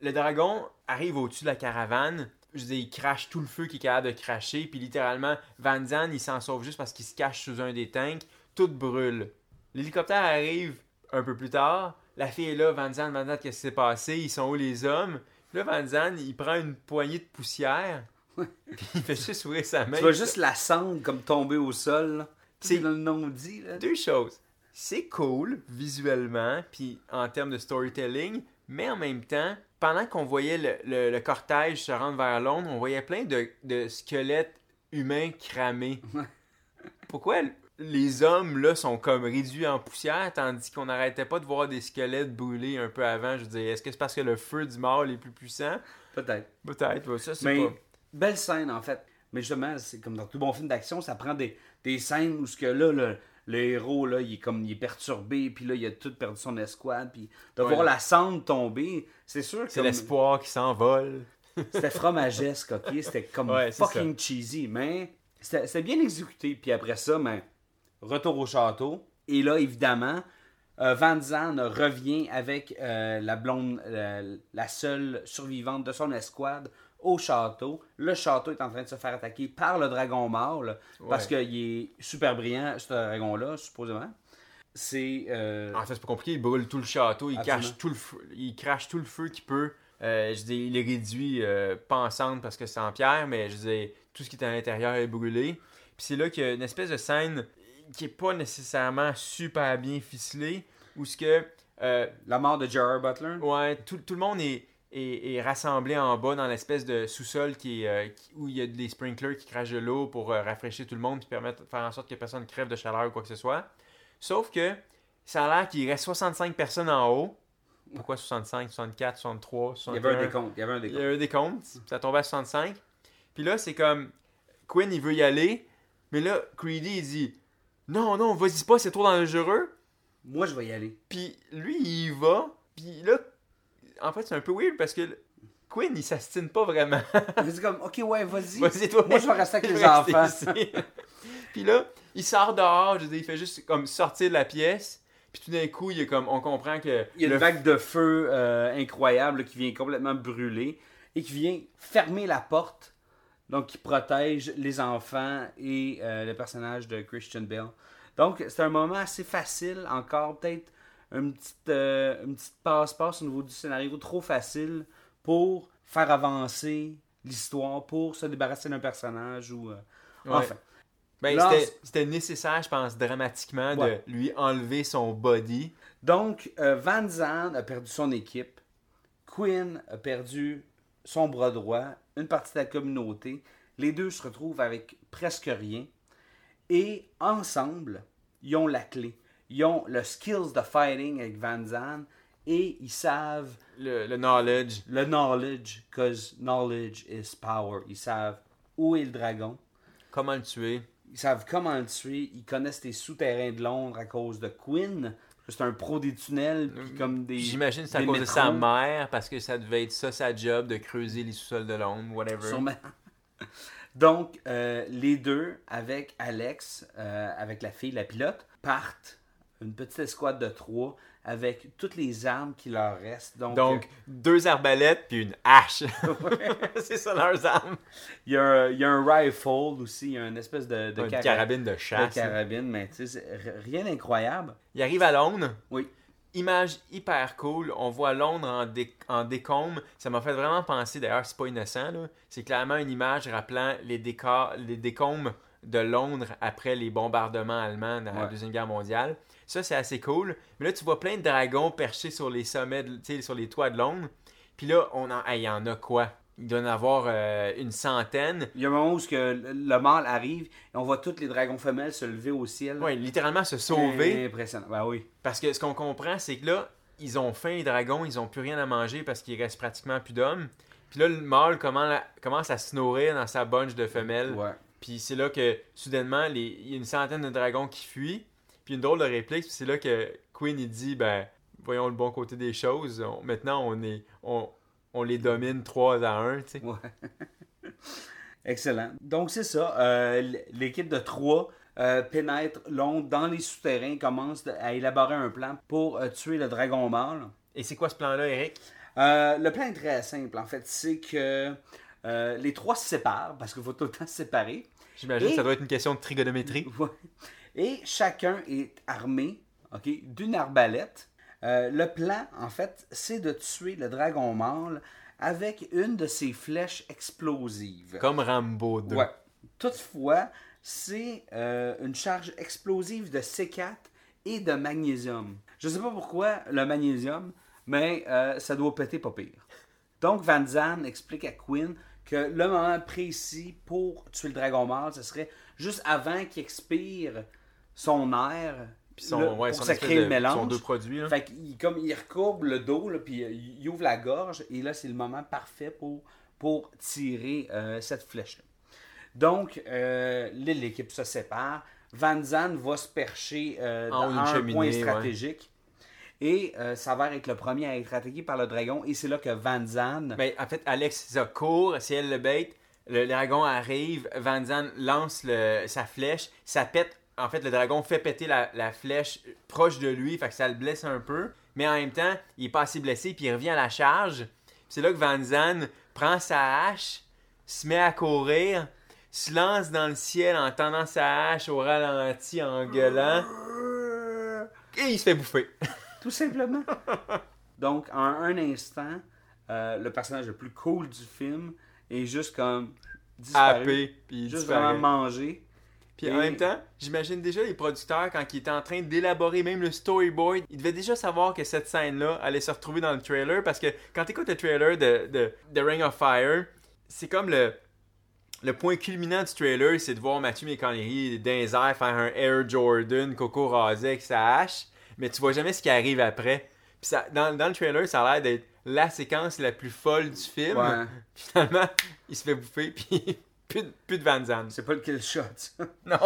Le dragon arrive au-dessus de la caravane. Je veux dire, il crache tout le feu qu'il est capable de cracher. Puis littéralement, Van Zandt, il s'en sauve juste parce qu'il se cache sous un des tanks. Tout brûle. L'hélicoptère arrive un peu plus tard. La fille est là, Van Zandt, Van Zandt, qu'est-ce qui s'est passé? Ils sont où les hommes? Là, Van Zandt, il prend une poignée de poussière. puis il fait juste ouvrir sa main. Tu vois juste la cendre comme tomber au sol. C'est- le nom dit. Là. deux choses. C'est cool visuellement, puis en termes de storytelling, mais en même temps, pendant qu'on voyait le, le- le cortège se rendre vers Londres, on voyait plein de, de squelettes humains cramés. Pourquoi les hommes là sont comme réduits en poussière tandis qu'on n'arrêtait pas de voir des squelettes brûler un peu avant? Je dire, est-ce que c'est parce que le feu du mort est plus puissant? Peut-être. Peut-être, ouais, ça c'est Mais pas. belle scène en fait. Mais justement, c'est comme dans tout bon film d'action, ça prend des, des scènes où ce que là, le, le héros, là, il est comme il est perturbé, puis là, il a tout perdu son escouade, puis de Ouais. voir la cendre tomber, c'est sûr que C'est comme- l'espoir qui s'envole. c'était fromagesque, ok? C'était comme Ouais, fucking cheesy, mais c'était bien exécuté. Puis après ça, ben, retour au château. Et là, évidemment, euh, Van Zandt revient avec euh, la blonde, euh, la seule survivante de son escouade au château. Le château est en train de se faire attaquer par le dragon mâle parce Ouais. qu'il est super brillant, ce dragon-là, supposément. C'est. euh, En fait, c'est pas compliqué, il brûle tout le château, il, Absolument. cache tout le feu, il crache tout le feu qu'il peut. Euh, je dis, il est réduit euh, pas en cendre parce que c'est en pierre, mais je dis, tout ce qui est à l'intérieur est brûlé. Puis c'est là qu'il y a une espèce de scène qui est pas nécessairement super bien ficelée, où ce que euh, la mort de J.R. Butler. Ouais, tout, tout le monde est, est, est rassemblé en bas dans l'espèce de sous-sol qui euh, qui- où il y a des sprinklers qui crachent de l'eau pour euh, rafraîchir tout le monde et permettre faire en sorte que personne crève de chaleur ou quoi que ce soit. Sauf que ça a l'air qu'il reste 65 personnes en haut. Pourquoi 65, 64, 63, Il y 61? avait un décompte. Il y avait un Il décompte. y a eu des comptes, ça tombait à 65. Puis là, c'est comme Quinn, il veut y aller, mais là, Creedy, il dit Non, non, vas-y pas, c'est trop dangereux. Moi, je vais y aller. Puis lui, il y va. Puis là, en fait, c'est un peu weird parce que Quinn, il s'astine pas vraiment. C'est comme, ok, ouais, vas-y. Vas-y, toi. Moi, je vais rester avec les enfants. puis là, il sort dehors, je veux dire, il fait juste comme sortir de la pièce. Puis tout d'un coup, il est comme, on comprend que. Il y a le une vague de feu euh, incroyable là, qui vient complètement brûler et qui vient fermer la porte, donc qui protège les enfants et euh, le personnage de Christian Bale. Donc c'est un moment assez facile, encore peut-être une petite, euh, une petite passe-passe au niveau du scénario trop facile pour faire avancer l'histoire, pour se débarrasser d'un personnage ou... euh, Ouais. Enfin, Ben, c'était- nécessaire, je pense, dramatiquement, Ouais. de lui enlever son body. Donc, euh, Van Zandt a perdu son équipe. Quinn a perdu son bras droit, une partie de la communauté. Les deux se retrouvent avec presque rien. Et ensemble, ils ont la clé. Ils ont le skills de fighting avec Van Zandt et ils savent Le, le knowledge. le knowledge, because knowledge is power. Ils savent où est le dragon. Comment le tuer. Ils savent comment le tuer. Ils connaissent les souterrains de Londres à cause de Quinn. C'est un pro des tunnels, puis comme des. J'imagine que c'est à cause de sa mère, parce que ça devait être ça sa job, de creuser les sous-sols de Londres, whatever. Sûrement. Donc, euh, les deux, avec Alex, euh, avec la fille, la pilote, partent une petite escouade de trois avec toutes les armes qui leur restent. Donc, Donc, deux arbalètes puis une hache. c'est ça leurs armes. il y, a un- il y a un rifle aussi, il y a une espèce de, de Une cara- carabine de de chasse. carabine, mais tu sais, rien d'incroyable. Il arrive à Londres. Oui. Image hyper cool. On voit Londres en, dé- en décombre. Ça m'a fait vraiment penser, d'ailleurs, c'est pas innocent, c'est clairement une image rappelant les, décors, les décombres de Londres après les bombardements allemands dans la. Deuxième Guerre mondiale. Ça, c'est assez cool. Mais là, tu vois plein de dragons perchés sur les sommets, de- sur les toits de Londres. Puis là, on en, hey, il y en a quoi? Il doit en avoir euh, une centaine. Il y a un moment où que le, le mâle arrive et on voit tous les dragons femelles se lever au ciel. Ouais, littéralement se sauver. Impressionnant. Ben oui. Parce que ce qu'on comprend, c'est que là, ils ont faim, les dragons, ils ont plus rien à manger parce qu'il reste pratiquement plus d'hommes. Puis là, le mâle commence à, commence à se nourrir dans sa bunch de femelles. Ouais. Puis c'est là que, soudainement, les- il y a une centaine de dragons qui fuient. Puis une drôle de réplique, puis c'est là que Queen, il dit, ben, voyons le bon côté des choses. On- maintenant, on est... On, on les domine 3 à 1, tu sais. Ouais. Excellent. Donc, c'est ça. Euh, L'équipe de trois euh, pénètre Londres dans les souterrains, commence à élaborer un plan pour euh, tuer le dragon mâle. Et c'est quoi ce plan-là, Eric? Euh, le plan est très simple, en fait. C'est que euh, les trois se séparent, parce qu'il faut tout le temps se séparer. J'imagine que Et- ça doit être une question de trigonométrie. Ouais. Et chacun est armé ok, d'une arbalète. Euh, le plan, en fait, c'est de tuer le dragon mâle avec une de ses flèches explosives. Comme Rambo 2. Ouais. Toutefois, c'est euh, une charge explosive de C4 et de magnésium. Je sais pas pourquoi le magnésium, mais euh, ça doit péter pas pire. Donc Van Zandt explique à Quinn que le moment précis pour tuer le dragon mâle, ce serait juste avant qu'il expire son air, Puis son, ouais, pour son ça crée de- le mélange. son deux produits, là. Fait qu'il comme il recourbe le dos, là, puis euh, il ouvre la gorge, et là, c'est le moment parfait pour, pour tirer euh, cette flèche-là. Donc, euh, l'équipe se sépare. Van Zandt va se percher euh, dans un cheminée, point ouais. stratégique. Et euh, s'avère être le premier à être attaqué par le dragon. Et c'est là que Van Zandt... Ben, en fait, Alex, ça court, c'est elle le bait. Le dragon arrive, Van Zandt lance le- sa flèche, ça pète. En fait, le dragon fait péter la, la flèche proche de lui, fait que ça le blesse un peu. Mais en même temps, il est pas assez blessé, puis il revient à la charge. C'est là que Van Zandt prend sa hache, se met à courir, se lance dans le ciel en tendant sa hache au ralenti, en gueulant, et il se fait bouffer. Tout simplement. Donc, en un instant, euh, le personnage le plus cool du film est juste comme disparu. Happé, puis il Juste vraiment manger. Puis Et- en même temps, j'imagine déjà les producteurs, quand ils étaient en train d'élaborer même le storyboard, ils devaient déjà savoir que cette scène-là allait se retrouver dans le trailer. Parce que quand tu écoutes le trailer de, de, de Ring of Fire, c'est comme le, le point culminant du trailer, c'est de voir Matthew McConaughey dans les airs faire un Air Jordan, Coco rasé avec sa hache. Mais tu vois jamais ce qui arrive après. Puis ça, dans, dans le trailer, ça a l'air d'être la séquence la plus folle du film. Ouais. Finalement, il se fait bouffer, puis plus, de- plus de Van Zandt. C'est pas le kill shot. ça. Non.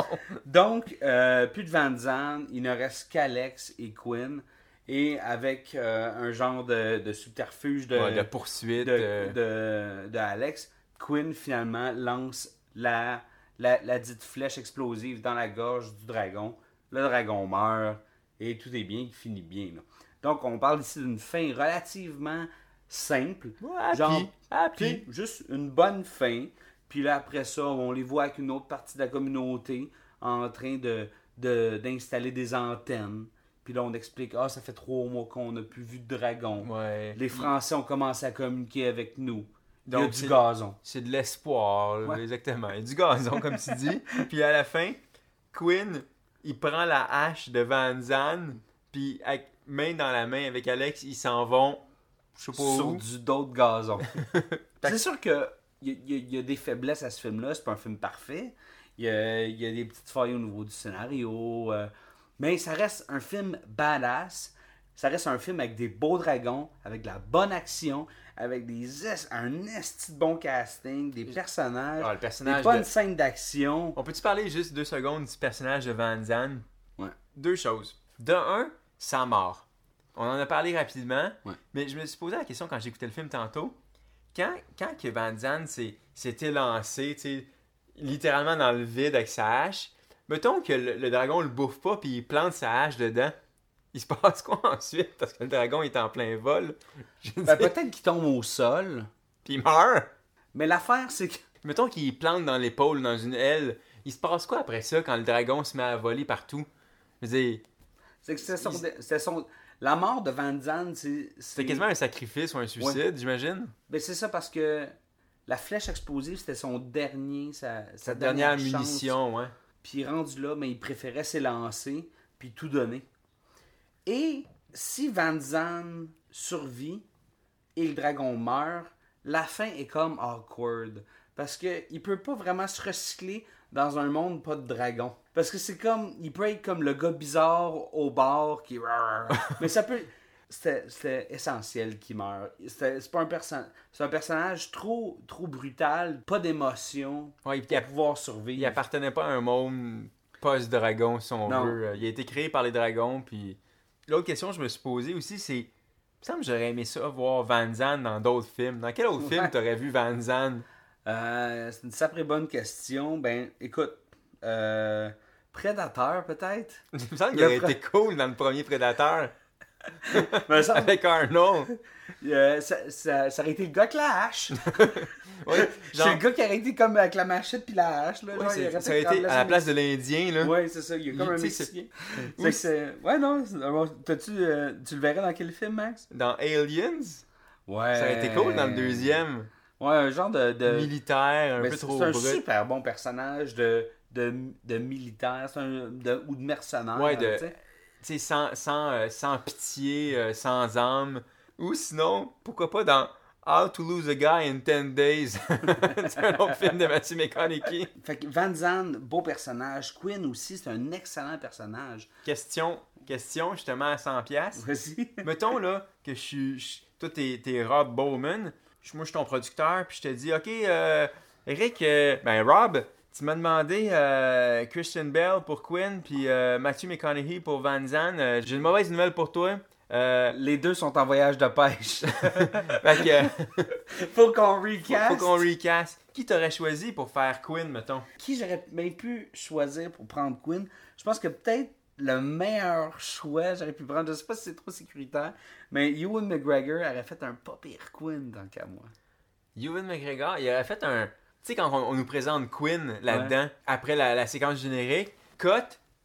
Donc, euh, plus de Van Zandt, il ne reste qu'Alex et Quinn. Et avec euh, un genre de, de subterfuge de, Ouais, de poursuite. de, euh, de- de Alex, Quinn finalement lance la, la, la dite flèche explosive dans la gorge du dragon. Le dragon meurt et tout est bien, il finit bien. là. Donc, on parle ici d'une fin relativement simple. happy, Genre, happy. Juste une bonne fin. Puis là, après ça, on les voit avec une autre partie de la communauté en train de, de- d'installer des antennes. Puis là, on explique, ah, ça fait trois mois qu'on n'a plus vu de dragon. Ouais. Les Français ont commencé à communiquer avec nous. Il y a du gazon. C'est de l'espoir, Ouais. exactement. Il y a du gazon, comme tu dis. Puis à la fin, Quinn, il prend la hache de Van Zandt, puis avec, main dans la main avec Alex, ils s'en vont, je sais pas Sur où. du d'autres gazon. c'est sûr que y, a- il y a- il y a des faiblesses à ce film-là. C'est pas un film parfait. Il y a, il y a des petites failles au niveau du scénario. euh, mais ça reste un film badass. Ça reste un film avec des beaux dragons, avec de la bonne action, avec des es- un esti de bon casting, des personnages, Ah, le personnage des bonnes de- scènes d'action. On peut-tu parler juste deux secondes du personnage de Van Zandt? Ouais. Deux choses. De un, sa mort. On en a parlé rapidement, Ouais. mais je me suis posé la question quand j'écoutais le film tantôt. Quand, quand que Van Zandt s'est s'est élancé, tu sais, littéralement dans le vide avec sa hache, mettons que le, le dragon le bouffe pas puis il plante sa hache dedans. Il se passe quoi ensuite? Parce que le dragon est en plein vol. Ben, Peut-être qu'il tombe au sol. puis il meurt. Mais l'affaire, c'est que. Mettons qu'il plante dans l'épaule, dans une aile. Il se passe quoi après ça quand le dragon se met à voler partout? Je veux dire, C'est que son, c'était son- La mort de Van Zandt, c'est. c'était quasiment un sacrifice ou un suicide, j'imagine. Ben, c'est ça parce que la flèche explosive, c'était son dernier. Sa, sa Sa dernière chance. munition, ouais. Puis rendu là, mais il préférait s'élancer puis tout donner. Et si Van Zandt survit et le dragon meurt, la fin est comme awkward. Parce que il peut pas vraiment se recycler dans un monde pas de dragon. Parce que c'est comme. Il peut être comme le gars bizarre au bar qui. Mais ça peut. C'était essentiel qu'il meure. C'est pas un personnage. C'est un personnage trop, trop brutal, pas d'émotion Ouais, il, pour pouvoir survivre. il appartenait pas à un monde post-dragon, si on Non. veut. Il a été créé par les dragons, puis... L'autre question que je me suis posée aussi, c'est... Il me semble que j'aurais aimé ça, voir Van Zandt dans d'autres films. Dans quel autre Ouais. film t'aurais vu Van Zandt? Euh, c'est une sacrée bonne question. Ben, écoute, euh, Prédateur peut-être? Il me semble qu'il aurait été cool dans le premier Prédateur, ça, avec Arnold. euh, ça, ça- ça aurait été le gars avec la hache. C'est le gars qui aurait été comme avec la machette puis la hache. Là, ouais, genre, c'est- il aurait ça aurait été à la place de l'Indien, Ouais, c'est ça. Il y a comme Il- un tu Mexicain. Oui. Ouais, non. bon, T'as-tu, euh, tu le verrais dans quel film, Max? Dans Aliens, Ouais. ça aurait été cool dans le deuxième. Ouais, un genre de. de... Militaire, un peu trop c'est un brut. super bon personnage de, de, de militaire un- de- ou de mercenaire. Ouais, de- tu sais. sans, sans, euh, sans pitié, euh, sans âme. Ou sinon, pourquoi pas dans How to Lose a Guy in 10 Days. c'est un autre film de Matthew McConaughey. Fait que Van Zandt, beau personnage. Quinn aussi, c'est un excellent personnage. Question, question justement à 100 pièces. Vas-y. Mettons là que je suis... Toi, t'es Rob Bowman. Je- Moi, je suis ton producteur. Puis je te dis, OK, euh, Eric, euh, ben Rob, tu m'as demandé euh, Christian Bell pour Quinn, puis euh, Matthew McConaughey pour Van Zandt. Euh, J'ai une mauvaise nouvelle pour toi. Euh, Les deux sont en voyage de pêche. fait que... Faut qu'on Faut, recast. faut qu'on recast. Qui t'aurais choisi pour faire Quinn, mettons? Qui j'aurais bien pu choisir pour prendre Quinn? Je pense que peut-être le meilleur choix j'aurais pu prendre, je sais pas si c'est trop sécuritaire, mais Ewan McGregor aurait fait un pas pire Quinn dans le cas moi. Ewan McGregor, il aurait fait un... Tu sais, quand on, on nous présente Quinn là-dedans, après la, la séquence générique, Cut,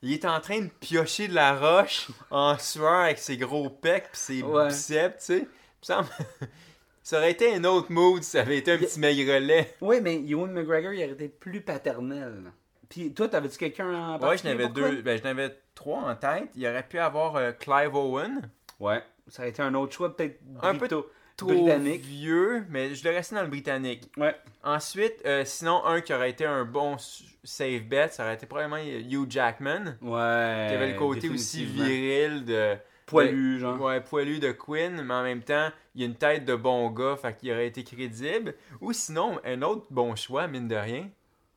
il est en train de piocher de la roche en sueur avec ses gros pecs pis ses Ouais. biceps, tu sais. Il semble... ça aurait été un autre mood si ça avait été un petit maigrelet. Oui, mais Ewan McGregor, il aurait été plus paternel. Puis toi, t'avais-tu quelqu'un en Ouais, je particulier n'avais deux... Quinn? Ben, je n'avais trois en tête. Il aurait pu avoir euh, Clive Owen. Ouais, ça aurait été un autre choix, peut-être Un peu Trop britannique. vieux, mais je le restais dans le britannique. Ouais. Ensuite, euh, sinon, un qui aurait été un bon s- safe bet, ça aurait été probablement Hugh Jackman, Ouais. qui avait le côté aussi viril de. Poilu, de- genre. Ouais, poilu de Quinn, mais en même temps, il a une tête de bon gars, fait qu'il aurait été crédible. Ou sinon, un autre bon choix, mine de rien,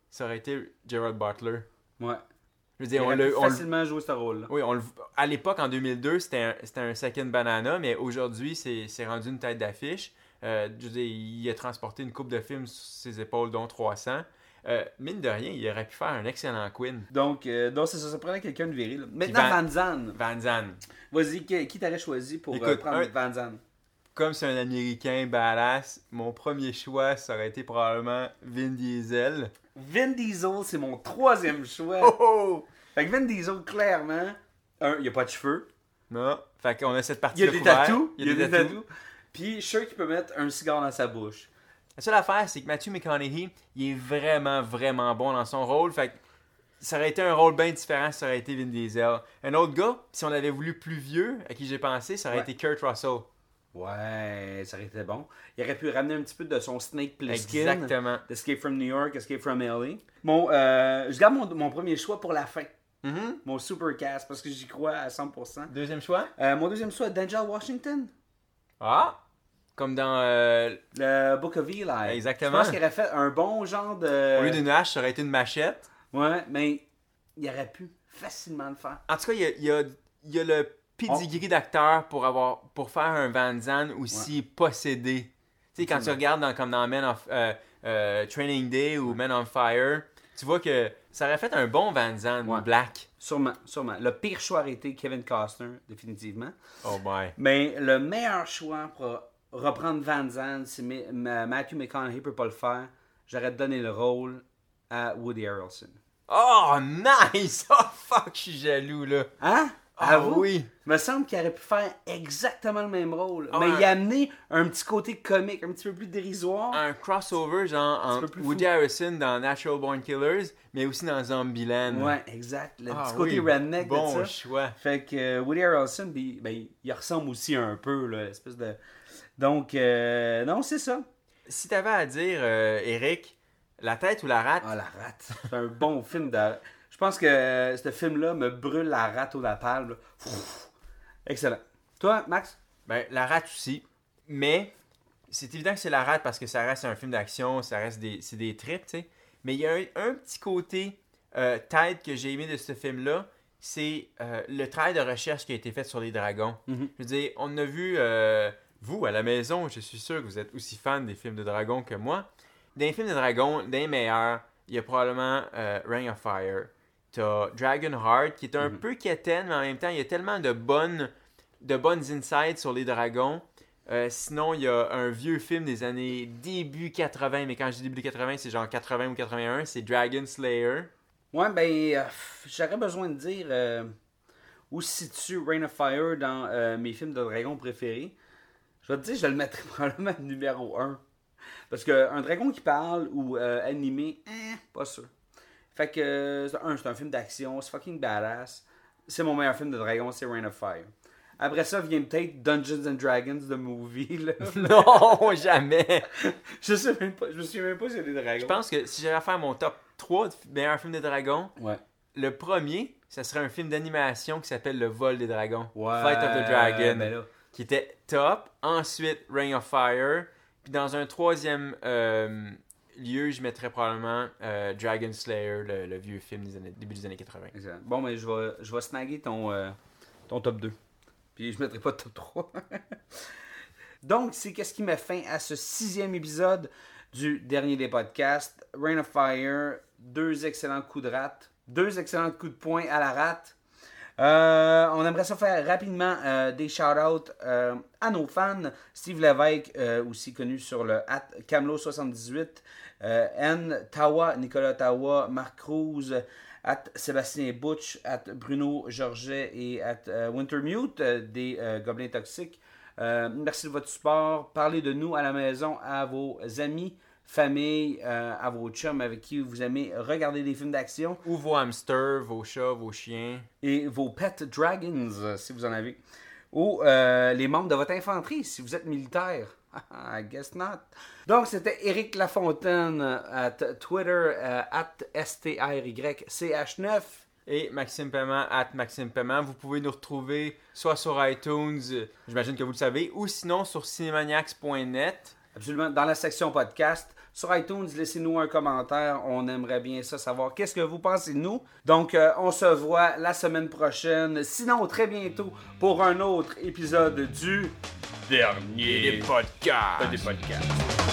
ça aurait été Gerald Butler. Ouais. Je veux Il dire, on aurait le. pu on le- facilement jouer ce rôle-là. oui, on le- à l'époque, en 2002, c'était un, un second banana, mais aujourd'hui, c'est rendu une tête d'affiche. Euh, je veux dire, il a transporté une coupe de films sur ses épaules, dont 300. Euh, mine de rien, il aurait pu faire un excellent Quinn. Donc, euh, donc ça, ça prenait quelqu'un de viril. Maintenant, Van- Van Zandt. Van Zandt. Vas-y, qui, t'aurais choisi pour euh, Écoute, prendre un- Van Zandt? Comme c'est un Américain badass, mon premier choix, ça aurait été probablement Vin Diesel. Vin Diesel, c'est mon troisième choix. Oh oh! Fait que Vin Diesel, clairement, un, il a pas de cheveux. Non, fait qu'on a cette Il partie y a des tatous. Il y a des tatous. Puis, je suis sûr qu'il peut mettre un cigare dans sa bouche. La seule affaire, c'est que Matthew McConaughey, il est vraiment, vraiment bon dans son rôle. Fait que ça aurait été un rôle bien différent si ça aurait été Vin Diesel. Un autre gars, si on avait voulu plus vieux, à qui j'ai pensé, ça aurait Ouais. été Kurt Russell. Ouais, ça aurait été bon. Il aurait pu ramener un petit peu de son Snake Plissken. Exactement. Escape from New York, Escape from LA. Mon, euh, je garde mon, mon premier choix pour la fin. Mhm. Mon supercast, parce que j'y crois à 100%. Deuxième choix? Euh, mon deuxième choix, Denzel Washington. Ah! Comme dans. euh, Le Book of Eli. Exactement. Je pense qu'il aurait fait un bon genre de... Au lieu d'une hache, ça aurait été une machette. Ouais, mais il aurait pu facilement le faire. En tout cas, il y a, il y a- il y a le pedigree d'acteur pour avoir pour faire un Van Zandt aussi possédé. Tu sais, quand tu regardes dans, comme dans Men of euh, euh, Training Day ou Men on Fire, tu vois que ça aurait fait un bon Van Zandt Ouais. black. Sûrement, sûrement. Le pire choix aurait été Kevin Costner, définitivement. Oh boy. Mais le meilleur choix pour reprendre Van Zandt, si Ma- Ma- Matthew McConaughey peut pas le faire, j'aurais donné le rôle à Woody Harrelson. Oh, nice! Oh, fuck, je suis jaloux, là. Hein? Ah oui. Il me semble qu'il aurait pu faire exactement le même rôle. Ah mais il a amené un petit côté comique, un petit peu plus dérisoire. Un crossover, genre, plus Woody fou. Harrison dans Natural Born Killers, mais aussi dans Zombieland. Ouais, exact. Le Ah petit côté oui, redneck bon de ça. choix. Fait que euh, Woody Harrelson, ben, ben, il ressemble aussi un peu, là, espèce de... Donc, euh, non, c'est ça. Si t'avais à dire, euh, Eric, la tête ou la rate, Ah, la rate. C'est un bon film de... Je pense que euh, ce film-là me brûle la rate au napalm. là. Pfff. Excellent. Toi, Max? ben, la rate aussi. Mais c'est évident que c'est la rate parce que ça reste un film d'action, ça reste des, c'est des trips, tu sais. Mais il y a un, un petit côté euh, tête que j'ai aimé de ce film-là, c'est euh, le travail de recherche qui a été fait sur les dragons. Mhm. Je veux dire, on a vu, euh, vous, à la maison, je suis sûr que vous êtes aussi fan des films de dragons que moi. Dans les films de dragons, des meilleurs, il y a probablement euh, Ring of Fire. T'as Dragonheart, qui est un peu quétaine, mais en même temps, il y a tellement de bonnes, de bonnes insights sur les dragons. Euh, sinon, il y a un vieux film des années début 80, mais quand je dis début 80, c'est genre 80 ou 81, c'est Dragon Slayer. Ouais, ben, euh, j'aurais besoin de dire euh, où se situe Rain of Fire dans mes films de dragon préférés. Je vais te dire, je le mettrais probablement numéro 1. Parce que un dragon qui parle ou animé, hein, pas sûr. Fait que, c'est un, c'est un film d'action, c'est fucking badass. C'est mon meilleur film de dragon, c'est Rain of Fire. Après ça vient peut-être Dungeons and Dragons, the movie. Là. non, jamais! je sais même pas, je me souviens même pas si c'est des dragons. Je pense que si j'avais à faire mon top 3 de meilleurs films de dragons, Ouais. le premier, ça serait un film d'animation qui s'appelle Le vol des dragons. Ouais. Fight of the Dragon. ben qui était top. Ensuite, Ring of Fire. Puis dans un troisième euh, lieu, je mettrais probablement euh, Dragon Slayer, le, vieux film des années, début des années 80. Excellent. Bon, mais je vais, je vais snagger ton, euh, ton top 2. Puis je mettrai pas de top 3. Donc, c'est qu'est-ce qui met fin à ce sixième épisode du dernier des podcasts. Rain of Fire, deux excellents coups de rate, deux excellents coups de poing à la rate. Euh, on aimerait ça faire rapidement des shout-outs à nos fans. Steve Lévesque, aussi connu sur le at Camelot78, euh, N, Tawa, Nicolas Tawa, Marc Cruz, at Sébastien Butch, at Bruno Georget et at euh, Wintermute euh, des euh, Gobelins Toxiques. Euh, merci de votre support. Parlez de nous à la maison à vos amis, famille, euh, à vos chums avec qui vous aimez regarder des films d'action Ou vos hamsters, vos chats, vos chiens. et vos pet dragons, euh, si vous en avez. Ou euh, les membres de votre infanterie, si vous êtes militaire. I guess not. Donc, c'était Eric Lafontaine euh, at Twitter, euh, at STRYCH9. Et Maxime Paiement, at Maxime Paiement. Vous pouvez nous retrouver soit sur iTunes, euh, j'imagine que vous le savez, ou sinon sur cinemaniacs.net. Absolument, dans la section podcast. Sur iTunes, laissez-nous un commentaire. On aimerait bien ça savoir. Qu'est-ce que vous pensez de nous? Donc, euh, on se voit la semaine prochaine. Sinon, très bientôt pour un autre épisode du dernier podcasts. des podcasts.